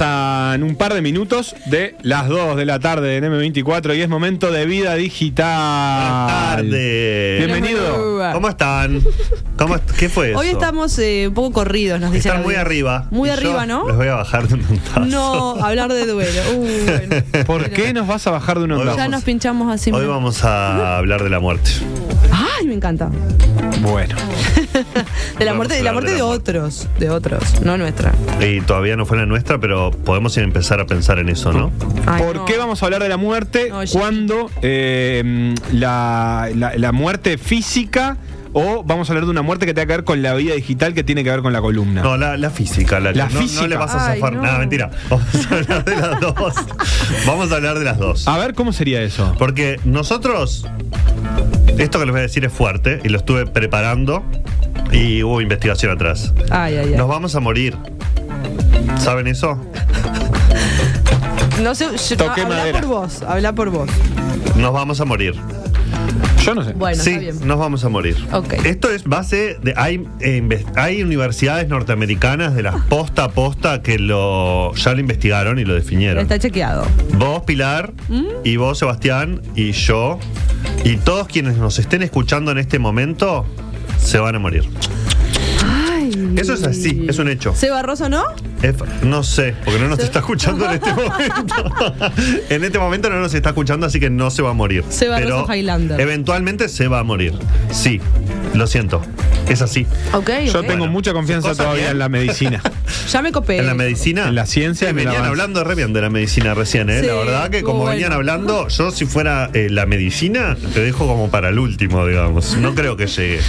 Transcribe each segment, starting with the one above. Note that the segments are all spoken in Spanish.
Pasan un par de minutos de las 2 de la tarde en M24 y es momento de vida digital. Buenas tardes. Bienvenido. ¿Cómo están? ¿Cómo est- ¿Qué fue eso? Hoy estamos eh, un poco corridos, nos dicen. Están muy arriba. Muy Y yo arriba, ¿no? Les voy a bajar de un montazo. No, hablar de duelo. Uh, bueno. ¿Por qué nos vas a bajar de un ondazo? Ya nos pinchamos así. Hoy vamos a hablar de la muerte. Ay, me encanta. Bueno, De la muerte, de la muerte de la otros, de otros, no nuestra. Y todavía no fue la nuestra, pero podemos empezar a pensar en eso, ¿no? Ay, ¿por no. qué vamos a hablar de la muerte No, cuando eh, la, la- la muerte física o vamos a hablar de una muerte que tenga que ver con la vida digital que tiene que ver con la columna? No, la, la física. La, La no, física. No le vas a Ay, zafar no. nada, mentira. Vamos a hablar de las dos. Vamos a hablar de las dos. A ver, ¿cómo sería eso? Porque nosotros, esto que les voy a decir es fuerte y lo estuve preparando y hubo investigación atrás. Ay, ay, ay. Nos vamos a morir. ¿Saben eso? No sé, yo- Toqué no, habla madera. por vos, habla por vos. Nos vamos a morir. Yo no sé. Bueno, sí, está bien. nos vamos a morir. Ok. Esto es base de. Hay, eh, hay universidades norteamericanas de las posta a posta que lo ya lo investigaron y lo definieron. Está chequeado. Vos, Pilar, ¿Mm? y vos, Sebastián, y yo, y todos quienes nos estén escuchando en este momento, se van a morir. Ay. Eso es así, es un hecho. ¿Seba Rosso no? Es- no sé, porque no nos está escuchando en este momento. en este momento no nos está escuchando, así que no se va a morir. Seba Pero Rosso Highlander. Eventualmente se va a morir. Sí, lo siento. Es así. Ok, Yo tengo Bueno, mucha confianza todavía bien. en la medicina. Ya me copé. En la medicina. En la ciencia el venían hablando re bien de la medicina recién, ¿eh? Sí, la verdad que como bueno. venían hablando, yo si fuera eh, la medicina, te dejo como para el último, digamos. No creo que llegue.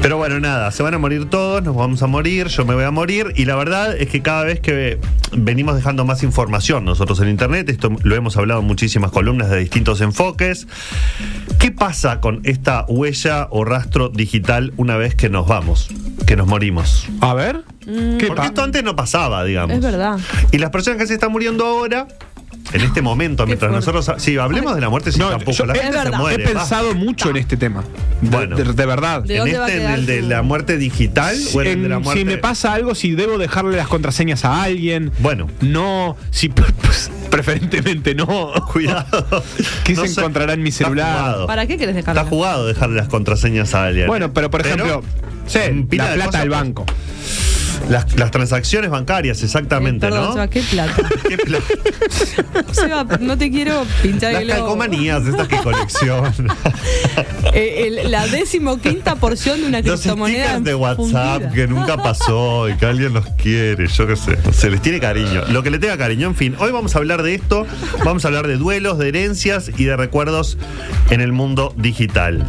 Pero bueno, nada, se van a morir todos, nos vamos a morir, yo me voy a morir. Y la verdad es que cada vez que venimos dejando más información nosotros en Internet, esto lo hemos hablado en muchísimas columnas de distintos enfoques, ¿qué pasa con esta huella o rastro digital una vez que nos vamos, que nos morimos? A ver. ¿Qué Porque esto antes no pasaba, digamos. Es verdad. Y las personas que se están muriendo ahora, en este momento, mientras fuerte. nosotros. Sí, hablemos de la muerte, sí, No, tampoco. yo la gente se muere. He pensado mucho en este tema. De- Bueno. de, de verdad. ¿De ¿En este, en el de la muerte digital o en el de la muerte? si me pasa algo, si debo dejarle las contraseñas a alguien. Bueno. No, si pues, preferentemente no. Cuidado. ¿Qué No se sé, encontrará en mi celular? ¿Para qué querés dejarla? Está jugado dejarle las contraseñas a alguien. Bueno, pero por ejemplo, sí, la plata del pues, banco. Las, las transacciones bancarias, exactamente, Eh, perdón, ¿no? Seba, qué plata. ¿Qué pla- Seba, no te quiero pinchar Las el globo. calcomanías, estas que colección. Eh, el- la decimoquinta porción de una Los criptomoneda. de WhatsApp fundida. que nunca pasó y que alguien los quiere, yo qué sé, se les tiene cariño. Lo que le tenga cariño, en fin. Hoy vamos a hablar de esto, vamos a hablar de duelos, de herencias y de recuerdos en el mundo digital.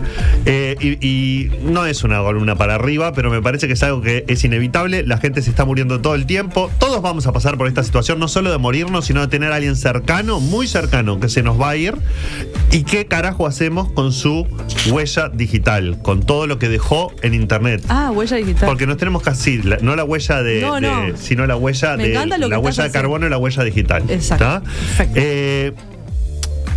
Eh, y, y no es una columna para arriba, pero me parece que es algo que es inevitable. La gente se está muriendo todo el tiempo. Todos vamos a pasar por esta situación, no solo de morirnos, sino de tener a alguien cercano, muy cercano, que se nos va a ir. ¿Y qué carajo hacemos con su huella digital? Con todo lo que dejó en internet. Ah, huella digital. Porque nos tenemos casi, la- no la huella de, No, de- no. sino la huella Me de la huella de carbono y la huella digital. Exacto. ¿está? Perfecto. Eh,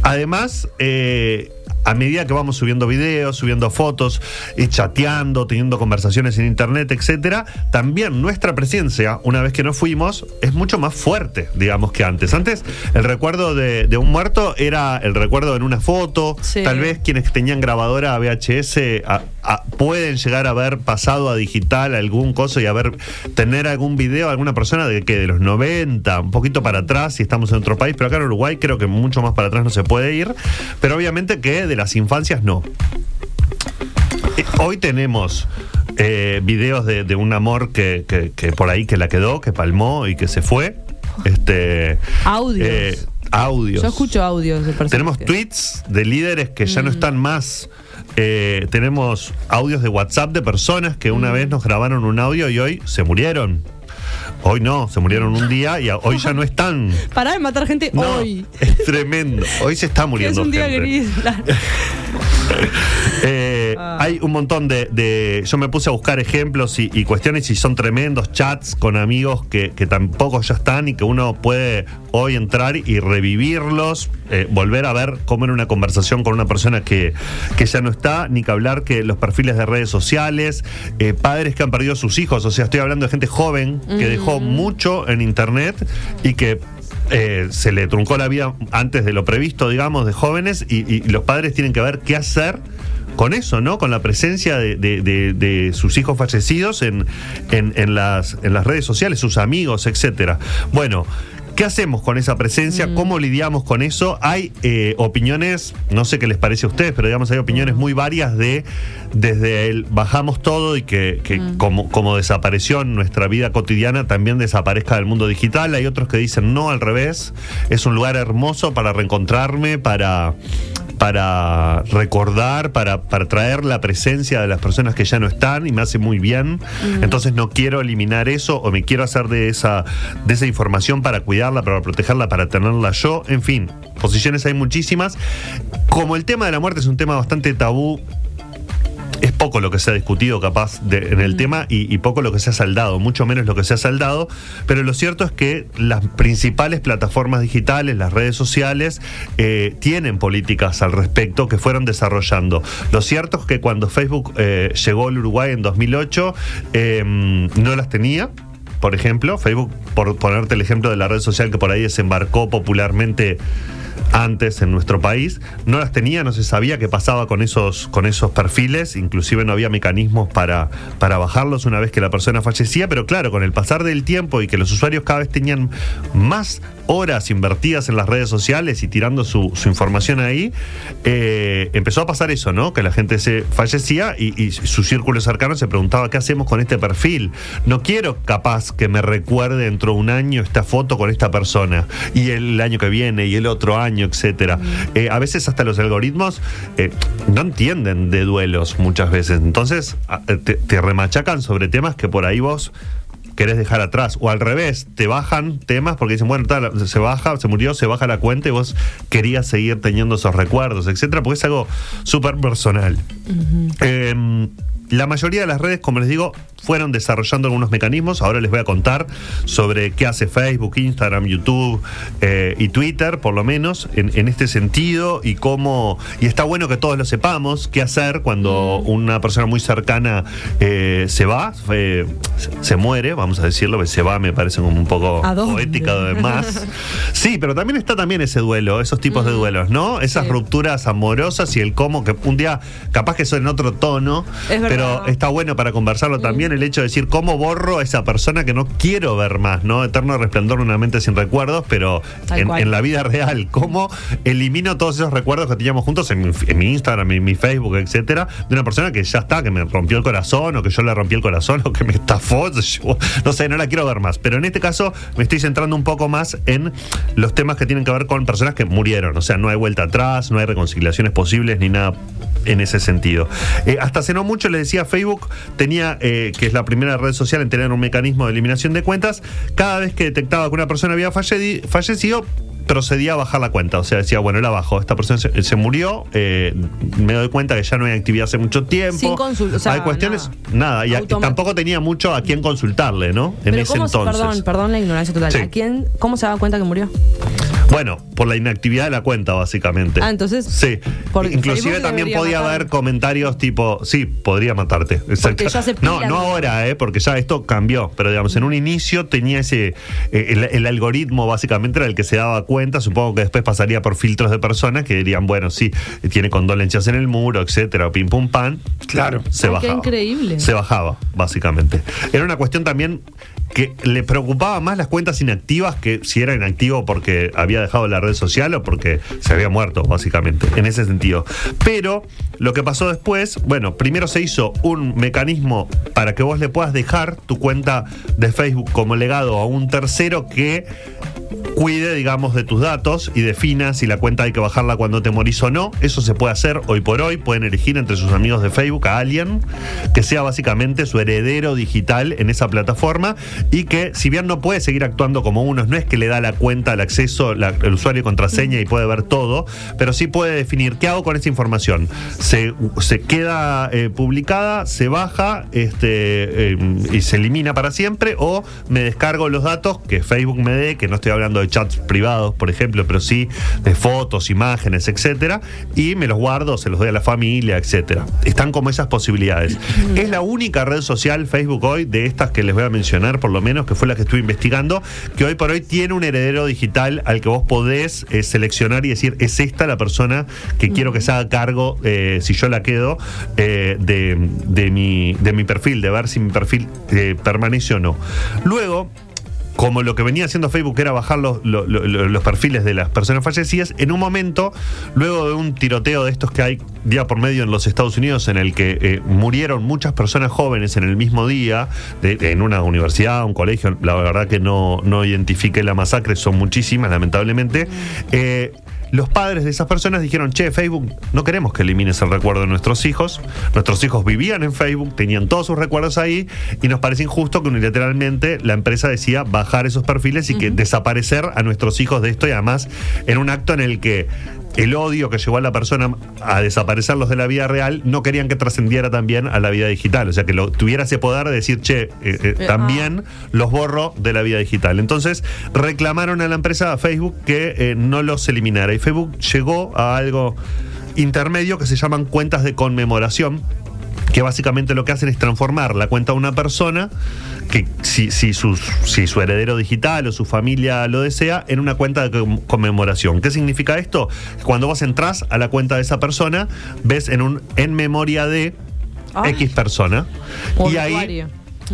además, eh, a medida que vamos subiendo videos, subiendo fotos, y chateando, teniendo conversaciones en internet, etcétera, también nuestra presencia, una vez que nos fuimos, es mucho más fuerte, digamos, que antes. Antes, el recuerdo de, de un muerto era el recuerdo en una foto. Sí. Tal vez quienes tenían grabadora VHS a- a- pueden llegar a haber pasado a digital algún coso y haber tener algún video, alguna persona de que de los 90, un poquito para atrás, si estamos en otro país, pero acá en Uruguay creo que mucho más para atrás no se puede ir, pero obviamente que de las infancias no. Eh, Hoy tenemos eh, videos de, de un amor que, que- que por ahí que la quedó, que palmó y que se fue. Este, Audios. Eh, audios. Yo escucho audios de personas. Tenemos que- tweets de líderes que ya no están más. Eh, tenemos audios de WhatsApp de personas que una vez nos grabaron un audio y hoy se murieron. Hoy no, se murieron un día y hoy ya no están. Pará de matar gente No, hoy. es tremendo. Hoy se está Que es muriendo un día gente. gris. Eh, Ah. Hay un montón de, de- Yo me puse a buscar ejemplos y, y cuestiones y son tremendos chats con amigos que, que tampoco ya están y que uno puede hoy entrar y revivirlos, eh, volver a ver cómo era una conversación con una persona que, que ya no está, ni que hablar que los perfiles de redes sociales, eh, padres que han perdido a sus hijos, o sea, estoy hablando de gente joven que dejó mucho en internet y que eh, se le truncó la vida antes de lo previsto, digamos, de jóvenes y, y los padres tienen que ver qué hacer con eso, ¿no? Con la presencia de, de- de- de sus hijos fallecidos en, en- en las, en las redes sociales, sus amigos, etcétera. Bueno. ¿Qué hacemos con esa presencia? ¿Cómo lidiamos con eso? Hay eh, opiniones, no sé qué les parece a ustedes, pero digamos hay opiniones muy varias de desde el bajamos todo y que, que como, como desapareció en nuestra vida cotidiana también desaparezca del mundo digital. Hay otros que dicen no, al revés. Es un lugar hermoso para reencontrarme, para para recordar, para, para traer la presencia de las personas que ya no están y me hace muy bien. Entonces no quiero eliminar eso o me quiero hacer de esa, de esa información para cuidarla, para protegerla, para tenerla yo. En fin, posiciones hay muchísimas. Como el tema de la muerte es un tema bastante tabú, es poco lo que se ha discutido capaz de- en el tema y, y poco lo que se ha saldado, mucho menos lo que se ha saldado, pero lo cierto es que las principales plataformas digitales, las redes sociales, eh, tienen políticas al respecto que fueron desarrollando. Lo cierto es que cuando Facebook eh, llegó al Uruguay en 2008, eh, no las tenía. Por ejemplo, Facebook, por ponerte el ejemplo de la red social que por ahí desembarcó popularmente antes en nuestro país, no las tenía, no se sabía qué pasaba con esos, con esos perfiles, inclusive no había mecanismos para, para bajarlos una vez que la persona fallecía, pero claro, con el pasar del tiempo y que los usuarios cada vez tenían más horas invertidas en las redes sociales y tirando su, información ahí, eh, empezó a pasar eso, ¿no? Que la gente se fallecía y, y su círculo cercano se preguntaba, ¿qué hacemos con este perfil? No quiero capaz que me recuerde dentro de un año esta foto con esta persona y el año que viene y el otro año, etcétera. Eh, a veces hasta los algoritmos eh, no entienden de duelos muchas veces. Entonces a- te, te remachacan sobre temas que por ahí vos querés dejar atrás. O al revés, te bajan temas porque dicen, bueno, tal, se baja, se murió, se baja la cuenta y vos querías seguir teniendo esos recuerdos, etcétera, porque es algo súper personal. La mayoría de las redes, como les digo, fueron desarrollando algunos mecanismos. Ahora les voy a contar sobre qué hace Facebook, Instagram, YouTube eh, y Twitter, por lo menos, en, en este sentido, y cómo. Y está bueno que todos lo sepamos, qué hacer cuando una persona muy cercana eh, se va, eh, se- muere, vamos a decirlo, que se va me parece como un poco poética además. Sí, pero también está también ese duelo, esos tipos de duelos, ¿no? Esas Sí. rupturas amorosas y el cómo, que un día capaz que son en otro tono, verdad. Pero está bueno para conversarlo también el hecho de decir cómo borro a esa persona que no quiero ver más, ¿no? Eterno resplandor una mente sin recuerdos, pero en la vida real, cómo elimino todos esos recuerdos que teníamos juntos en mi, en mi Instagram, en mi Facebook, etcétera, de una persona que ya está, que me rompió el corazón, o que yo le rompí el corazón, o que me estafó, yo- no sé, no la quiero ver más. Pero en este caso me estoy centrando un poco más en los temas que tienen que ver con personas que murieron. O sea, no hay vuelta atrás, no hay reconciliaciones posibles ni nada en ese sentido. Eh, hasta hace no mucho les decía Facebook tenía, eh, que es la primera red social en tener un mecanismo de eliminación de cuentas, cada vez que detectaba que una persona había fallecido, procedía a bajar la cuenta. O sea, decía, bueno, la bajo. Esta persona se, se murió, eh, me doy cuenta que ya no hay actividad hace mucho tiempo. Sin consul- o sea, hay cuestiones, nada. nada. y a- tampoco tenía mucho a quién consultarle, ¿no? En Pero ese ¿cómo, se- entonces. perdón, perdón la ignorancia total. Sí. ¿A quién, ¿Cómo se daba cuenta que murió? Bueno, por la inactividad de la cuenta, básicamente. Ah, entonces, Sí. porque Inclusive Facebook también podía matar. haber comentarios tipo, sí, podría matarte. Exacto. ya se no, pila, no ¿no? ahora, eh, porque ya esto cambió. Pero digamos, en un inicio tenía ese. eh, el, el algoritmo básicamente era el que se daba cuenta. Supongo que después pasaría por filtros de personas que dirían, bueno, sí, tiene condolencias en el muro, etcétera, pim pum pan. Claro. Se Ay, qué bajaba. increíble. Se bajaba, básicamente. Era una cuestión también que le preocupaba más las cuentas inactivas que si era inactivo porque había dejado la red social o porque se había muerto, básicamente, en ese sentido. Pero lo que pasó después, bueno, primero se hizo un mecanismo para que vos le puedas dejar tu cuenta de Facebook como legado a un tercero que cuide, digamos, de tus datos y defina si la cuenta hay que bajarla cuando te morís o no. Eso se puede hacer hoy por hoy. Pueden elegir entre sus amigos de Facebook a alguien que sea básicamente su heredero digital en esa plataforma y que, si bien no puede seguir actuando como uno, no es que le da la cuenta, el acceso, el usuario contraseña y puede ver todo, pero sí puede definir qué hago con esa información. Se, se queda eh, publicada, se baja este, eh, y se elimina para siempre o me descargo los datos que Facebook me dé, que no estoy hablando de chats privados, por ejemplo, pero sí de fotos, imágenes, etcétera, y me los guardo, se los doy a la familia, etcétera. Están como esas posibilidades. Es la única red social Facebook hoy de estas que les voy a mencionar, por lo menos, que fue la que estuve investigando, que hoy por hoy tiene un heredero digital al que vos podés eh, seleccionar y decir, es esta la persona que quiero que se haga cargo, eh, si yo la quedo, eh, de, de mi, de mi perfil, de ver si mi perfil permanece o no. Luego, como lo que venía haciendo Facebook era bajar los, lo- lo- lo- los perfiles de las personas fallecidas, en un momento, luego de un tiroteo de estos que hay día por medio en los Estados Unidos, en el que eh, murieron muchas personas jóvenes en el mismo día, en una universidad, un colegio, la verdad que no, no identifiqué la masacre, son muchísimas, lamentablemente. eh, los padres de esas personas dijeron, che, Facebook, no queremos que elimines el recuerdo de nuestros hijos. Nuestros hijos vivían en Facebook, tenían todos sus recuerdos ahí y nos parece injusto que unilateralmente la empresa decía bajar esos perfiles y que desaparecer a nuestros hijos de esto y además en un acto en el que el odio que llevó a la persona a desaparecerlos de la vida real no querían que trascendiera también a la vida digital. O sea, que lo, tuviera ese poder de decir, che, eh, eh, también los borro de la vida digital. Entonces reclamaron a la empresa, a Facebook, que eh, no los eliminara. Y Facebook llegó a algo intermedio que se llaman cuentas de conmemoración que básicamente lo que hacen es transformar la cuenta de una persona, que si, si, sus- si su heredero digital o su familia lo desea, en una cuenta de conmemoración. ¿Qué significa esto? Cuando vos entrás a la cuenta de esa persona, ves en un en memoria de. X persona. y ahí.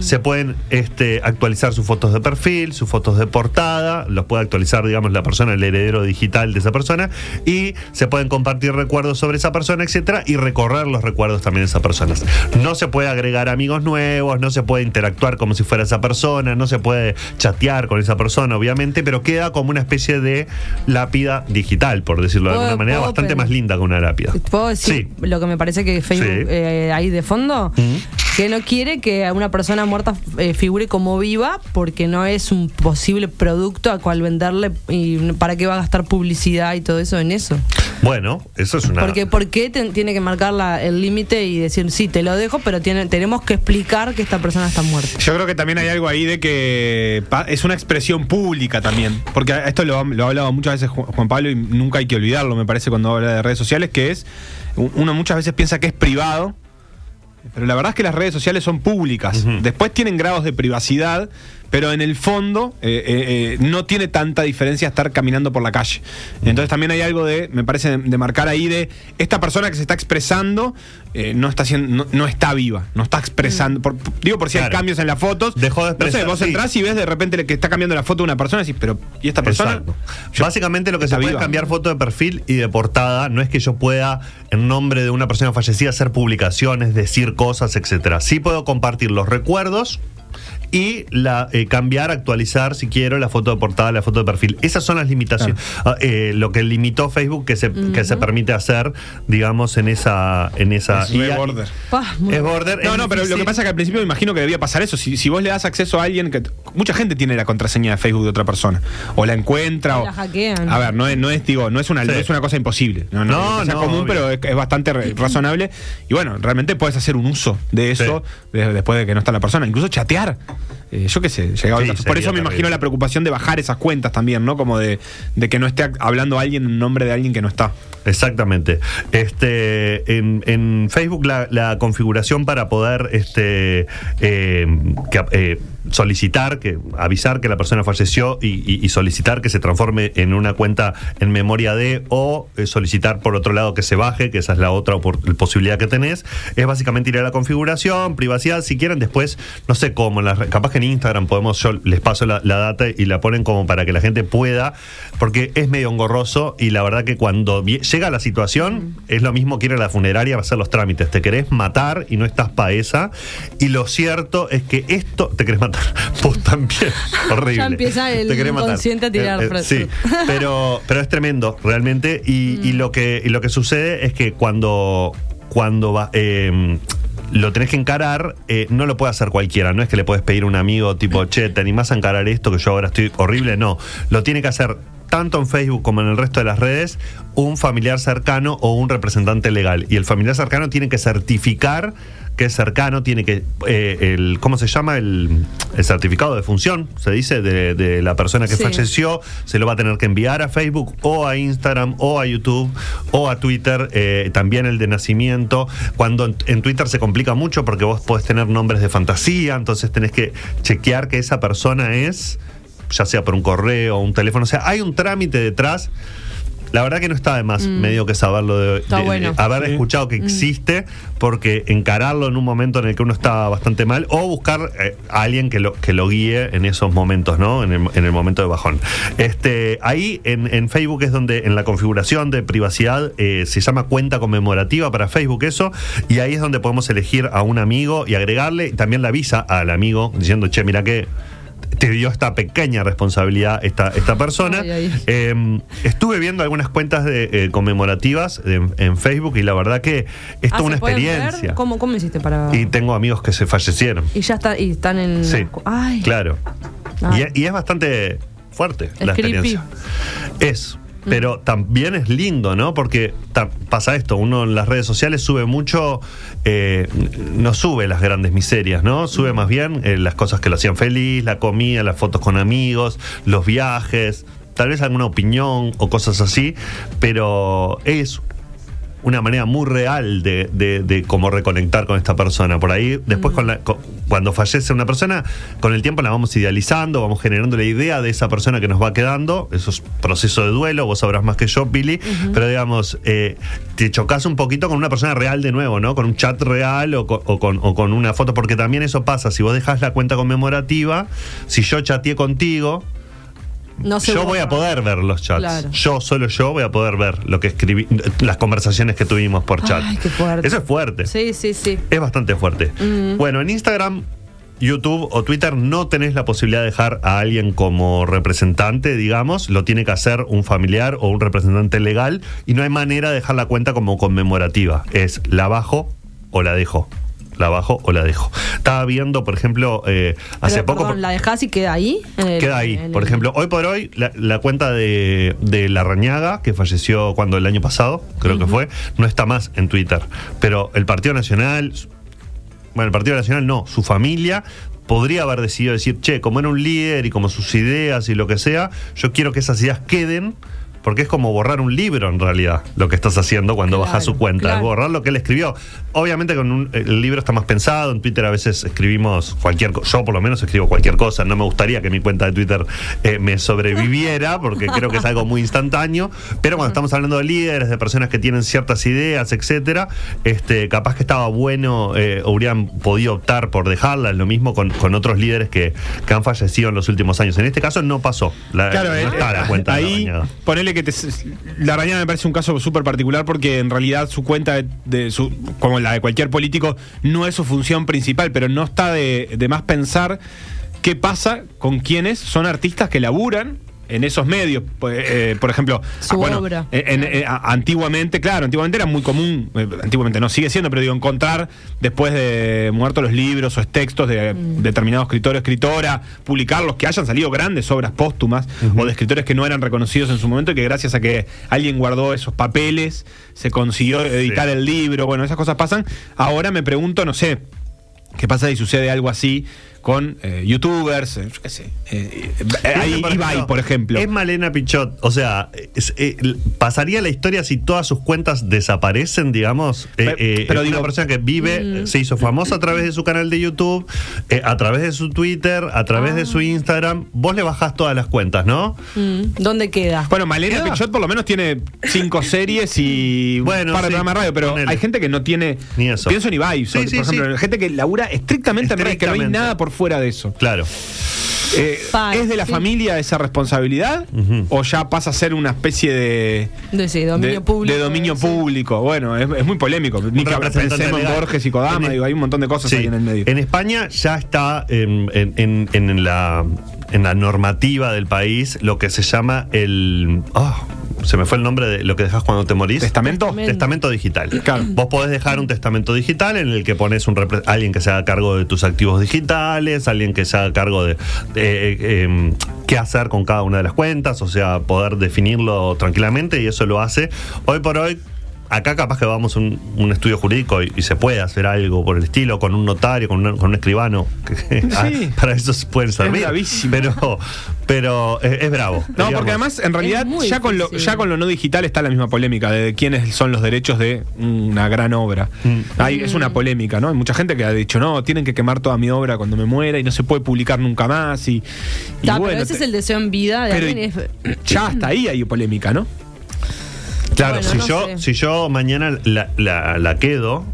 Se pueden este, actualizar sus fotos de perfil, sus fotos de portada, los puede actualizar, digamos, la persona, el heredero digital de esa persona, y se pueden compartir recuerdos sobre esa persona, etcétera, y recorrer los recuerdos también de esas personas. No se puede agregar amigos nuevos, no se puede interactuar como si fuera esa persona, no se puede chatear con esa persona, obviamente, pero queda como una especie de lápida digital, por decirlo de ¿Puedo- alguna manera, bastante más linda que una lápida. ¿Puedo decir Sí. lo que me parece que Facebook Sí. eh, hay de fondo? Que no quiere que una persona muerta eh, figure como viva porque no es un posible producto a cual venderle y para qué va a gastar publicidad y todo eso en eso. Bueno, eso es una... Porque ¿por qué te- tiene que marcar la- el límite y decir, sí, te lo dejo, pero tiene, tenemos que explicar que esta persona está muerta? Yo creo que también hay algo ahí de que es una expresión pública también. Porque esto lo, lo ha hablado muchas veces Ju- Juan Pablo y nunca hay que olvidarlo, me parece, cuando habla de redes sociales, que es, uno muchas veces piensa que es privado, pero la verdad es que las redes sociales son públicas. Después tienen grados de privacidad, pero en el fondo eh, eh, eh, no tiene tanta diferencia estar caminando por la calle. Entonces también hay algo de, me parece, de, de marcar ahí de esta persona que se está expresando no está haciendo, no, no está viva, no está expresando. por- digo por si hay cambios en las fotos. Dejó de No sé, expresar, vos sí. entrás y ves de repente que está cambiando la foto de una persona y decís, pero ¿y esta persona? Yo- Básicamente lo que se puede viva. es cambiar foto de perfil y de portada. No es que yo pueda, en nombre de una persona fallecida, hacer publicaciones, decir cosas, etcétera. Sí puedo compartir los recuerdos y la, eh, cambiar, actualizar, si quiero, la foto de portada, la foto de perfil. Esas son las limitaciones. Ah, eh, lo que limitó Facebook que se, que se permite hacer, digamos, en esa... En esa Es y- border. Es border. No, es no, pero lo que pasa es que al principio me imagino que debía pasar eso. Si, si vos le das acceso a alguien que. Mucha gente tiene la contraseña de Facebook de otra persona. O la encuentra. O o la hackean. A ver, no es, no es, digo, no es una, Sí. no es una cosa imposible. No, no, No, es no, común, obvio. pero es, es bastante razonable. Y bueno, realmente puedes hacer un uso de eso de- después de que no está la persona. Incluso chatear. Eh, yo qué sé, llegado Sí. Por eso me imagino la preocupación de bajar esas cuentas también, ¿no? Como de, de que no esté hablando alguien en nombre de alguien que no está. Exactamente. Este, en, en Facebook la, la configuración para poder este, eh, que, eh, solicitar, que avisar que la persona falleció y, solicitar que se transforme en una cuenta en memoria de o eh, solicitar por otro lado que se baje, que esa es la otra posibilidad que tenés, es básicamente ir a la configuración, privacidad, si quieren después, no sé cómo, capaz que en Instagram podemos, yo les paso la, data y la ponen como para que la gente pueda, porque es medio engorroso y la verdad que cuando llega la situación es lo mismo que ir a la funeraria a hacer los trámites, te querés matar y no estás pa' esa, y lo cierto es que esto, te querés matar matar. Vos también. Horrible. Ya empieza el Te matar. inconsciente a tirar Eh, eh. Sí, pero, pero es tremendo, realmente. Y, y lo que, y lo que sucede es que cuando, cuando va. eh, lo tenés que encarar, eh, no lo puede hacer cualquiera. No es que le puedes pedir a un amigo tipo, che, ¿te animás a encarar esto que yo ahora estoy horrible? No. Lo tiene que hacer tanto en Facebook como en el resto de las redes, un familiar cercano o un representante legal. Y el familiar cercano tiene que certificar que es cercano, tiene que, eh, el, ¿cómo se llama? El, el certificado de función, se dice, de, de la persona que Sí. falleció, se lo va a tener que enviar a Facebook o a Instagram o a YouTube o a Twitter, eh, también el de nacimiento. Cuando en, en Twitter se complica mucho porque vos podés tener nombres de fantasía, entonces tenés que chequear que esa persona es ya sea por un correo o un teléfono. O sea, hay un trámite detrás. La verdad que no está de más medio que saberlo de, Mm. De- bueno. haber Sí. escuchado que existe, porque encararlo en un momento en el que uno está bastante mal, o buscar eh, a alguien que lo, que lo guíe en esos momentos, ¿no? En el, en el momento de bajón. Este, ahí en, en Facebook es donde en la configuración de privacidad eh, se llama cuenta conmemorativa para Facebook eso, y ahí es donde podemos elegir a un amigo y agregarle, y también le avisa al amigo diciendo, che, mira que te dio esta pequeña responsabilidad esta, esta persona. Ay, ay. Eh, estuve viendo algunas cuentas de, eh, conmemorativas en, en Facebook y la verdad que es Ah, toda una ¿se pueden ver? experiencia. ¿Cómo, ¿Cómo hiciste para.? Y tengo amigos que se fallecieron. Y ya está, y están en. Sí, Ay. claro. Ay. Y, es- y es bastante fuerte Es la creepy. experiencia. Es. Pero también es lindo, ¿no? Porque pasa esto, uno en las redes sociales sube mucho, eh, no sube las grandes miserias, ¿no? Sube más bien eh, las cosas que lo hacían feliz, la comida, las fotos con amigos, los viajes, tal vez alguna opinión o cosas así, pero es una manera muy real de, de, de cómo reconectar con esta persona. Por ahí, después con la- co- cuando fallece una persona, con el tiempo la vamos idealizando, vamos generando la idea de esa persona que nos va quedando. Eso es proceso de duelo, vos sabrás más que yo, Billy. Pero digamos, eh, te chocas un poquito con una persona real de nuevo, ¿no? Con un chat real o con, o con, o con una foto, porque también eso pasa. Si vos dejás la cuenta conmemorativa, si yo chateé contigo, No se yo voy a poder ver los chats. Claro. Yo, solo yo, voy a poder ver lo que escribí, las conversaciones que tuvimos por chat. Ay, qué fuerte. Eso es fuerte. Sí, sí, sí. Es bastante fuerte. Bueno, en Instagram, YouTube o Twitter no tenés la posibilidad de dejar a alguien como representante, digamos. Lo tiene que hacer un familiar o un representante legal. Y no hay manera de dejar la cuenta como conmemorativa. Es la bajo o la dejo. La bajo o la dejo. Estaba viendo, por ejemplo, eh, hace Pero, poco. perdón, ¿La dejás y queda ahí? El- Queda ahí. Por ejemplo, hoy por hoy, la, la cuenta de, de La Rañaga, que falleció cuando el año pasado, creo que fue, no está más en Twitter. Pero el Partido Nacional, bueno, el Partido Nacional no, su familia podría haber decidido decir, che, como era un líder y como sus ideas y lo que sea, yo quiero que esas ideas queden. Porque es como borrar un libro en realidad, lo que estás haciendo cuando Claro, bajas su cuenta. claro. Es borrar lo que él escribió. Obviamente con un- el libro está más pensado, en Twitter a veces escribimos cualquier cosa, yo por lo menos escribo cualquier cosa, no me gustaría que mi cuenta de Twitter eh, me sobreviviera, porque creo que es algo muy instantáneo, pero cuando estamos hablando de líderes, de personas que tienen ciertas ideas, etcétera, este, capaz que estaba bueno, eh, habrían podido optar por dejarla, lo mismo con, con otros líderes que, que han fallecido en los últimos años. En este caso no pasó, la, Claro, no eh, está la cuenta de la ahí ponele que te, la arañada me parece un caso súper particular porque en realidad su cuenta de, de su, como la de cualquier político no es su función principal, pero no está de, de más pensar qué pasa con quienes son artistas que laburan en esos medios, Pues, eh, por ejemplo, Su ah, bueno, obra. en- en- eh, antiguamente, claro, antiguamente era muy común, eh, antiguamente no sigue siendo, pero digo, encontrar después de muertos los libros o textos de Mm. determinado escritor o escritora, publicarlos, que hayan salido grandes obras póstumas o de escritores que no eran reconocidos en su momento y que gracias a que alguien guardó esos papeles se consiguió editar Sí. el libro, bueno, esas cosas pasan. Ahora me pregunto, no sé, ¿qué pasa si sucede algo así? Con eh, youtubers, eh, yo qué sé. eh, eh, ahí Por Ibai, ejemplo, por ejemplo. Es Malena Pichot. O sea, es- eh, ¿pasaría la historia si todas sus cuentas desaparecen, digamos? Eh, Pe- eh, pero es digo- una persona que vive, eh, se hizo famosa a través de su canal de YouTube, eh, a través de su Twitter, a través de su Instagram. Vos le bajás todas las cuentas, ¿no? Mm, ¿Dónde queda? Bueno, Malena Queda. Pichot por lo menos tiene cinco series y Bueno, un par de sí, radio, pero ponele. hay gente que no tiene. Ni eso. Pienso en Ibai, Sí, sí, por ejemplo, sí. gente que labura estrictamente, en redes, que no hay Estrictamente. nada por fuera de eso. Claro. Eh, ¿Es de la sí. familia esa responsabilidad? ¿O ya pasa a ser una especie de. De, sí, dominio de, público. de dominio sí. público. Bueno, es, es muy polémico. Ni que pensemos en. Borges y Kodama, En- digo, hay un montón de cosas Sí. ahí en el medio. En España ya está en, en- en- en la, en la normativa del país lo que se llama el. ah, se me fue el nombre de lo que dejas cuando te morís. ¿Testamento? Testamento. Testamento digital. Claro. Vos podés dejar un testamento digital en el que pones un alguien que se haga cargo de tus activos digitales, alguien que se haga cargo de, de, eh, em, qué hacer con cada una de las cuentas, o sea, poder definirlo tranquilamente y eso lo hace. Hoy por hoy, acá capaz que vamos a un, un estudio jurídico y, y se puede hacer algo por el estilo, con un notario, con, una- con un escribano, que para eso se pueden servir. bravísimo. Pero, pero es, es bravo. No, digamos. porque además, en realidad, ya con, lo, ya con lo no digital está la misma polémica de quiénes son los derechos de una gran obra. Mm. Hay- es una polémica, ¿no? Hay mucha gente que ha dicho, no, tienen que quemar toda mi obra cuando me muera y no se puede publicar nunca más. Y, y Ta, bueno, pero ese te- es el deseo en vida de pero alguien. es- ya hasta ahí hay polémica, ¿no? Claro, Bueno, si, no yo, sé. si yo mañana la, la- la quedo,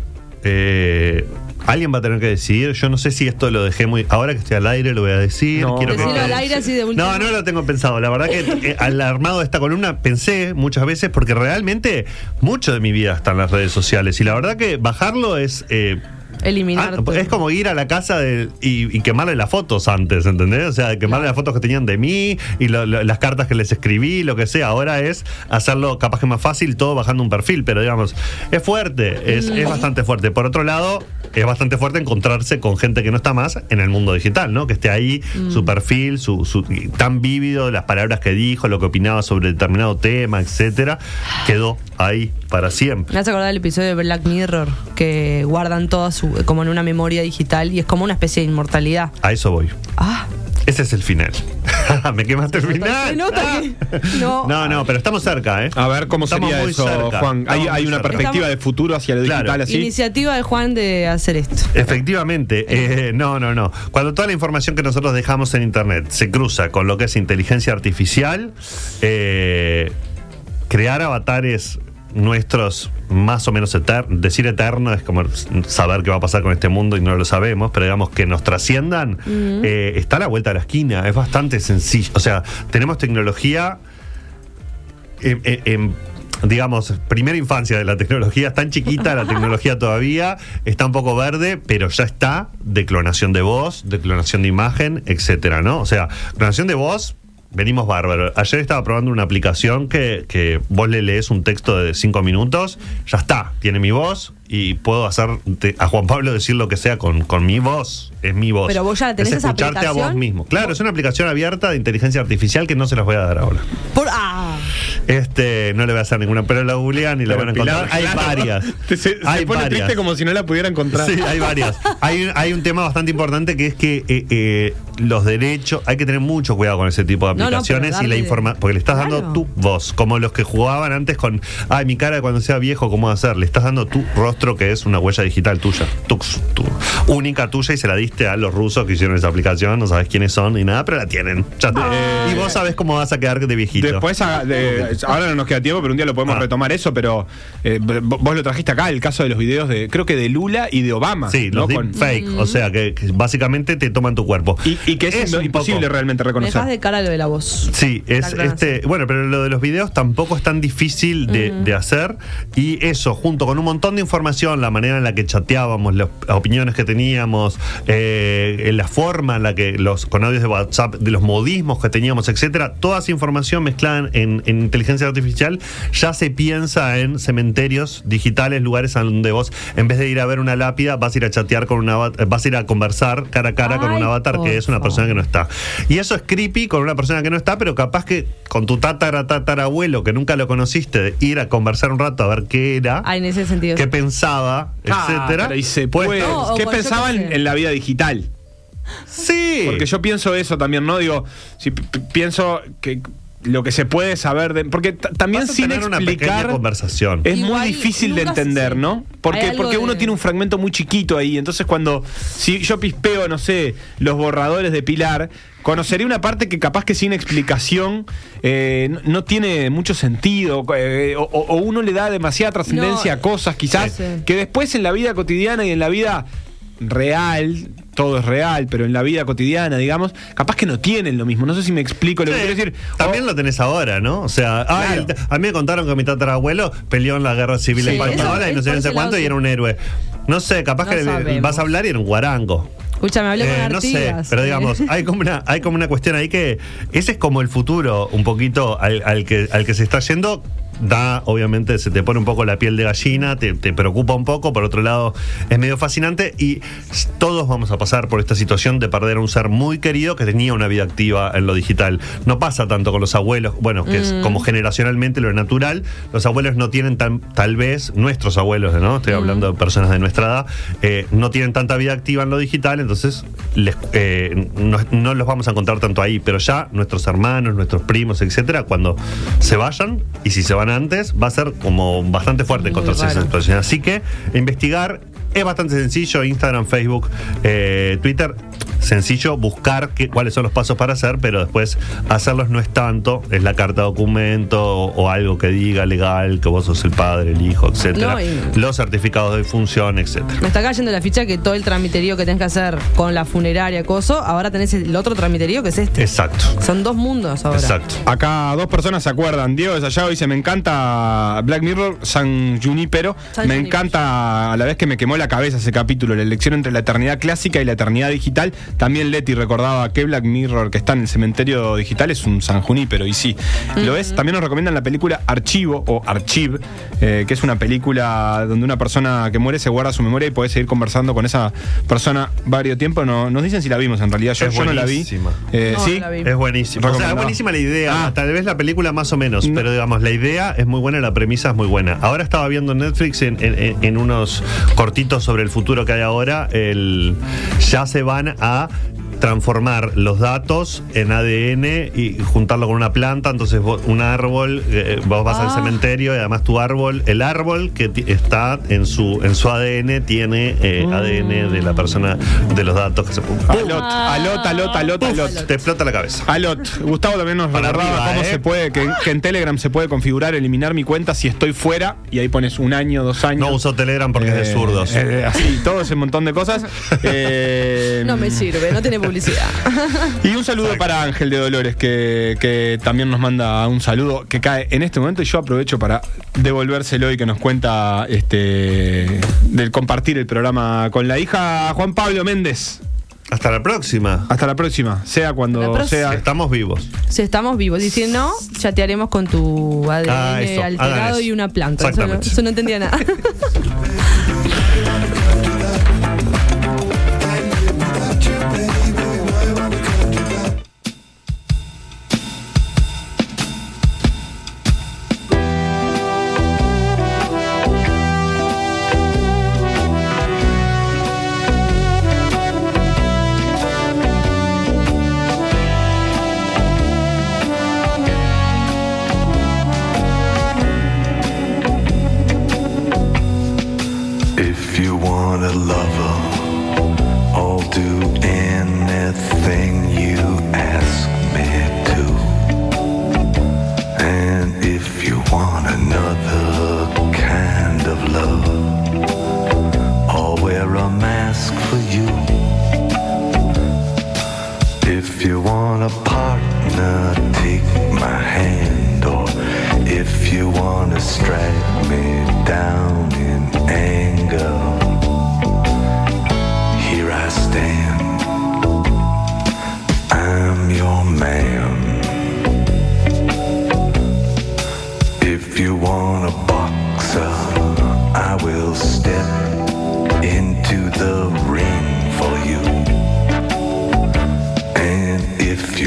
eh, alguien va a tener que decidir. Yo no sé si esto lo dejé muy. Ahora que estoy al aire lo voy a decir. No. Quiero que Decilo quede- al aire así de última. No, no lo tengo pensado. La verdad que eh, al armado de esta columna pensé muchas veces porque realmente mucho de mi vida está en las redes sociales y la verdad que bajarlo es. eh, Eliminar. Ah, es como ir a la casa de- y, y quemarle las fotos antes, ¿entendés? O sea, quemarle las fotos que tenían de mí y lo- lo- las cartas que les escribí, lo que sea. Ahora es hacerlo capaz que más fácil, todo bajando un perfil, pero digamos, es fuerte, es, es bastante fuerte. Por otro lado, es bastante fuerte encontrarse con gente que no está más en el mundo digital, ¿no? Que esté ahí, su perfil, su, su- tan vívido, las palabras que dijo, lo que opinaba sobre determinado tema, etcétera, quedó ahí para siempre. Me hace acordar el episodio de Black Mirror, que guardan todo su, como en una memoria digital y es como una especie de inmortalidad. A eso voy. Ah, Ese es el final. Me quemaste el final. se nota Ah. que- no. no, no, pero estamos cerca, ¿eh? A ver cómo Estamos sería eso, cerca. Juan. Hay, Estamos hay muy una cerca. perspectiva Estamos- de futuro hacia lo Claro. digital así. Iniciativa de Juan de hacer esto. Efectivamente, eh, no, no, no. Cuando toda la información que nosotros dejamos en Internet se cruza con lo que es inteligencia artificial, eh, crear avatares nuestros más o menos eternos, decir eterno es como saber qué va a pasar con este mundo y no lo sabemos, pero digamos que nos trasciendan, eh, está a la vuelta de la esquina, es bastante sencillo. O sea, tenemos tecnología en, en- en, digamos, primera infancia de la tecnología, es tan chiquita la tecnología todavía, está un poco verde, pero ya está de clonación de voz, de clonación de imagen, etcétera, ¿no? O sea, clonación de voz. Venimos bárbaro. Ayer estaba probando una aplicación que, que vos le lees un texto de cinco minutos, ya está, tiene mi voz y puedo hacer te- a Juan Pablo decir lo que sea con, con mi voz. Es mi voz. Pero vos ya tenés es esa escucharte a vos mismo. Claro, es una aplicación abierta de inteligencia artificial que no se las voy a dar ahora. Por, ah, Este, no le voy a hacer ninguna, pero la googlean y la Pero van a encontrar. Pilar, hay claro. varias. Se, se hay pone varias. triste como si no la pudiera encontrar. Sí, hay varias. Hay, un- hay un tema bastante importante que es que eh, eh, los derechos, hay que tener mucho cuidado con ese tipo de No, no, aplicaciones y la información, porque le estás dando Claro. tu voz, como los que jugaban antes con, ay, mi cara cuando sea viejo, ¿cómo hacer? Le estás dando tu rostro que es una huella digital tuya, tu, tu única tuya y se la diste a los rusos que hicieron esa aplicación, no sabes quiénes son ni nada, pero la tienen. Ya te- y vos sabes cómo vas a quedar de viejito. Después, a- de- ahora no nos queda tiempo, pero un día lo podemos Ah. retomar eso. Pero eh, vos lo trajiste acá, el caso de los videos de, creo que de Lula y de Obama. Sí, ¿no? los Con- deepfake, o sea, que, que básicamente te toman tu cuerpo. y, y que es, un imposible poco- realmente me reconocer. dejas de cara lo de la voz. Sí, es este. Bueno, pero lo de los videos tampoco es tan difícil de, de hacer. Y eso, junto con un montón de información, la manera en la que chateábamos, las opiniones que teníamos, eh, la forma en la que los con audios de WhatsApp, de los modismos que teníamos, etcétera, toda esa información mezclada en, en inteligencia artificial ya se piensa en cementerios digitales, lugares donde vos, en vez de ir a ver una lápida, vas a ir a chatear con una vas a ir a conversar cara a cara con un avatar que es una persona que no está. Y eso es creepy con una persona que no está, pero capaz que con tu tatara tatarabuelo que nunca lo conociste, de ir a conversar un rato a ver qué era, Ah, en ese sentido. qué pensaba, Ah, etcétera. pero y se Pues, puede. No, ¿Qué qué sé. en la vida digital? Sí. Porque yo pienso eso también, ¿no? Digo, si pienso que lo que se puede saber de. Porque también Vas a sin tener explicar. pequeña conversación. Es Igual, muy difícil de entender. ¿no? Porque, porque uno de- tiene un fragmento muy chiquito ahí. Entonces, cuando. Si yo pispeo, no sé, los borradores de Pilar, conoceré una parte que capaz que sin explicación eh, no, no tiene mucho sentido. eh, o, o uno le da demasiada trascendencia No, a cosas, quizás, sí. que después en la vida cotidiana y en la vida real, todo es real, pero en la vida cotidiana, digamos, capaz que no tienen lo mismo. No sé si me explico lo que quiero decir. También lo tenés ahora, ¿no? O sea, ay, a mí me contaron que mi tatarabuelo peleó en la guerra civil Sí, española y no sé no sé cuánto y era un héroe. No sé, capaz No que sabemos. vas a hablar y era un guarango. Escúchame, hablé Eh, con no sé, pero eh. digamos, hay como una, hay como una cuestión ahí que ese es como el futuro, un poquito al, al que, al que se está yendo. Da, obviamente, se te pone un poco la piel de gallina, te, te preocupa un poco, por otro lado, es medio fascinante y todos vamos a pasar por esta situación de perder a un ser muy querido que tenía una vida activa en lo digital. No pasa tanto con los abuelos, bueno, que es como generacionalmente lo natural. Los abuelos no tienen tan, tal vez, nuestros abuelos, ¿no? Estoy hablando de personas de nuestra edad, eh, no tienen tanta vida activa en lo digital, entonces les, eh, no, no los vamos a encontrar tanto ahí, pero ya nuestros hermanos, nuestros primos, etcétera, cuando se vayan, y si se van antes, va a ser como bastante fuerte Muy encontrarse esa situación. Así que investigar es bastante sencillo, Instagram, Facebook, eh, Twitter. Sencillo buscar qué- cuáles son los pasos para hacer, pero después hacerlos no es tanto, es la carta de documento o, o algo que diga legal, que vos sos el padre, el hijo, etcétera. No, y- Los certificados de función, etcétera. Me está cayendo la ficha que todo el tramiterío que tenés que hacer con la funeraria, coso, ahora tenés el otro tramiterío que es este. Exacto. Son dos mundos ahora. Exacto. Acá dos personas se acuerdan. Diego de Sayago dice: Me encanta Black Mirror, San Junipero. San me Junipero. encanta a la vez que me quemó la cabeza ese capítulo, la elección entre la eternidad clásica y la eternidad digital. También Leti recordaba que Black Mirror, que está en el cementerio digital, es un San Junipero. Y sí, lo es. También nos recomiendan la película Archivo o Archive, eh, que es una película donde una persona que muere se guarda su memoria y puede seguir conversando con esa persona varios tiempo. No, nos dicen si la vimos en realidad. Yo, Es yo no la vi. buenísima. Eh, No, sí. no la vi. Es buenísimo. O sea, es buenísima la idea. Ah. Tal vez la película más o menos, No. pero digamos, la idea es muy buena, la premisa es muy buena. Ahora estaba viendo en Netflix en, en- en unos cortitos sobre el futuro que hay ahora, el, ya se van a transformar los datos en ADN y juntarlo con una planta, entonces vos- un árbol, eh, vos vas al Ah. cementerio y además tu árbol, el árbol que está en su en su ADN tiene eh, ADN de la persona de los datos que se Alot, alot, alot, alot, alot. te explota la cabeza. Alot, Gustavo también nos arriba, cómo ¿eh? se puede, que, que en Telegram se puede configurar, eliminar mi cuenta si estoy fuera y ahí pones un año, dos años. No uso Telegram porque es de zurdos. eh, así, todo ese montón de cosas. Eh, No me sirve, no tiene publicidad. Y un saludo para Ángel de Dolores, que, que también nos manda un saludo que cae en este momento y yo aprovecho para devolvérselo y que nos cuenta este del compartir el programa con la hija Juan Pablo Méndez. Hasta la próxima. Hasta la próxima, sea cuando sea. Estamos vivos. Si estamos vivos. Y si no, chatearemos con tu ADN Ah, alterado y una planta. Eso no, Exactamente. eso no entendía nada.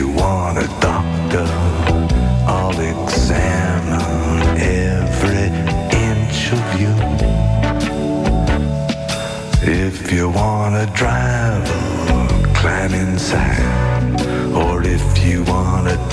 you want a doctor, I'll examine every inch of you. If you want a driver, climb inside. Or if you want to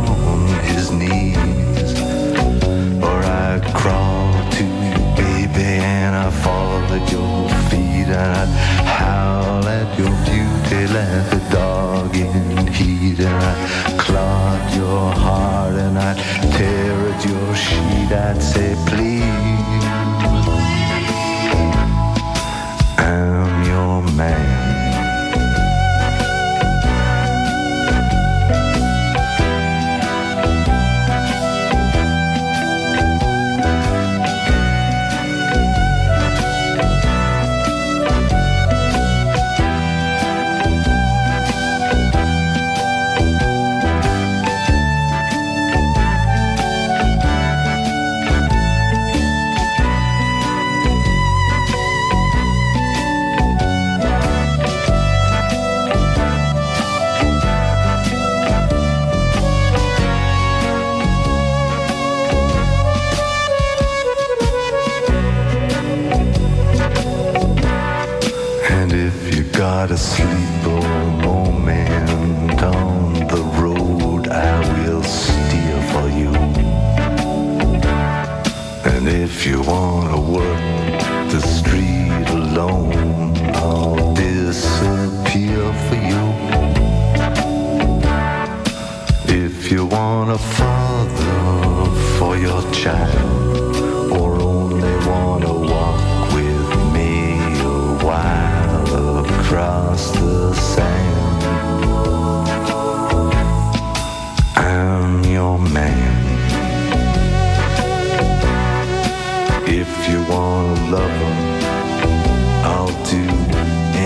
Gotta sleep a moment on the road, I will steer for you. And if you wanna work the street alone, I'll disappear for you. If you want a father for your child, across the sand, I'm your man. If you wanna love him, I'll do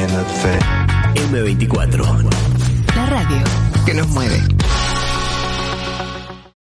anything. M24. La radio que nos mueve.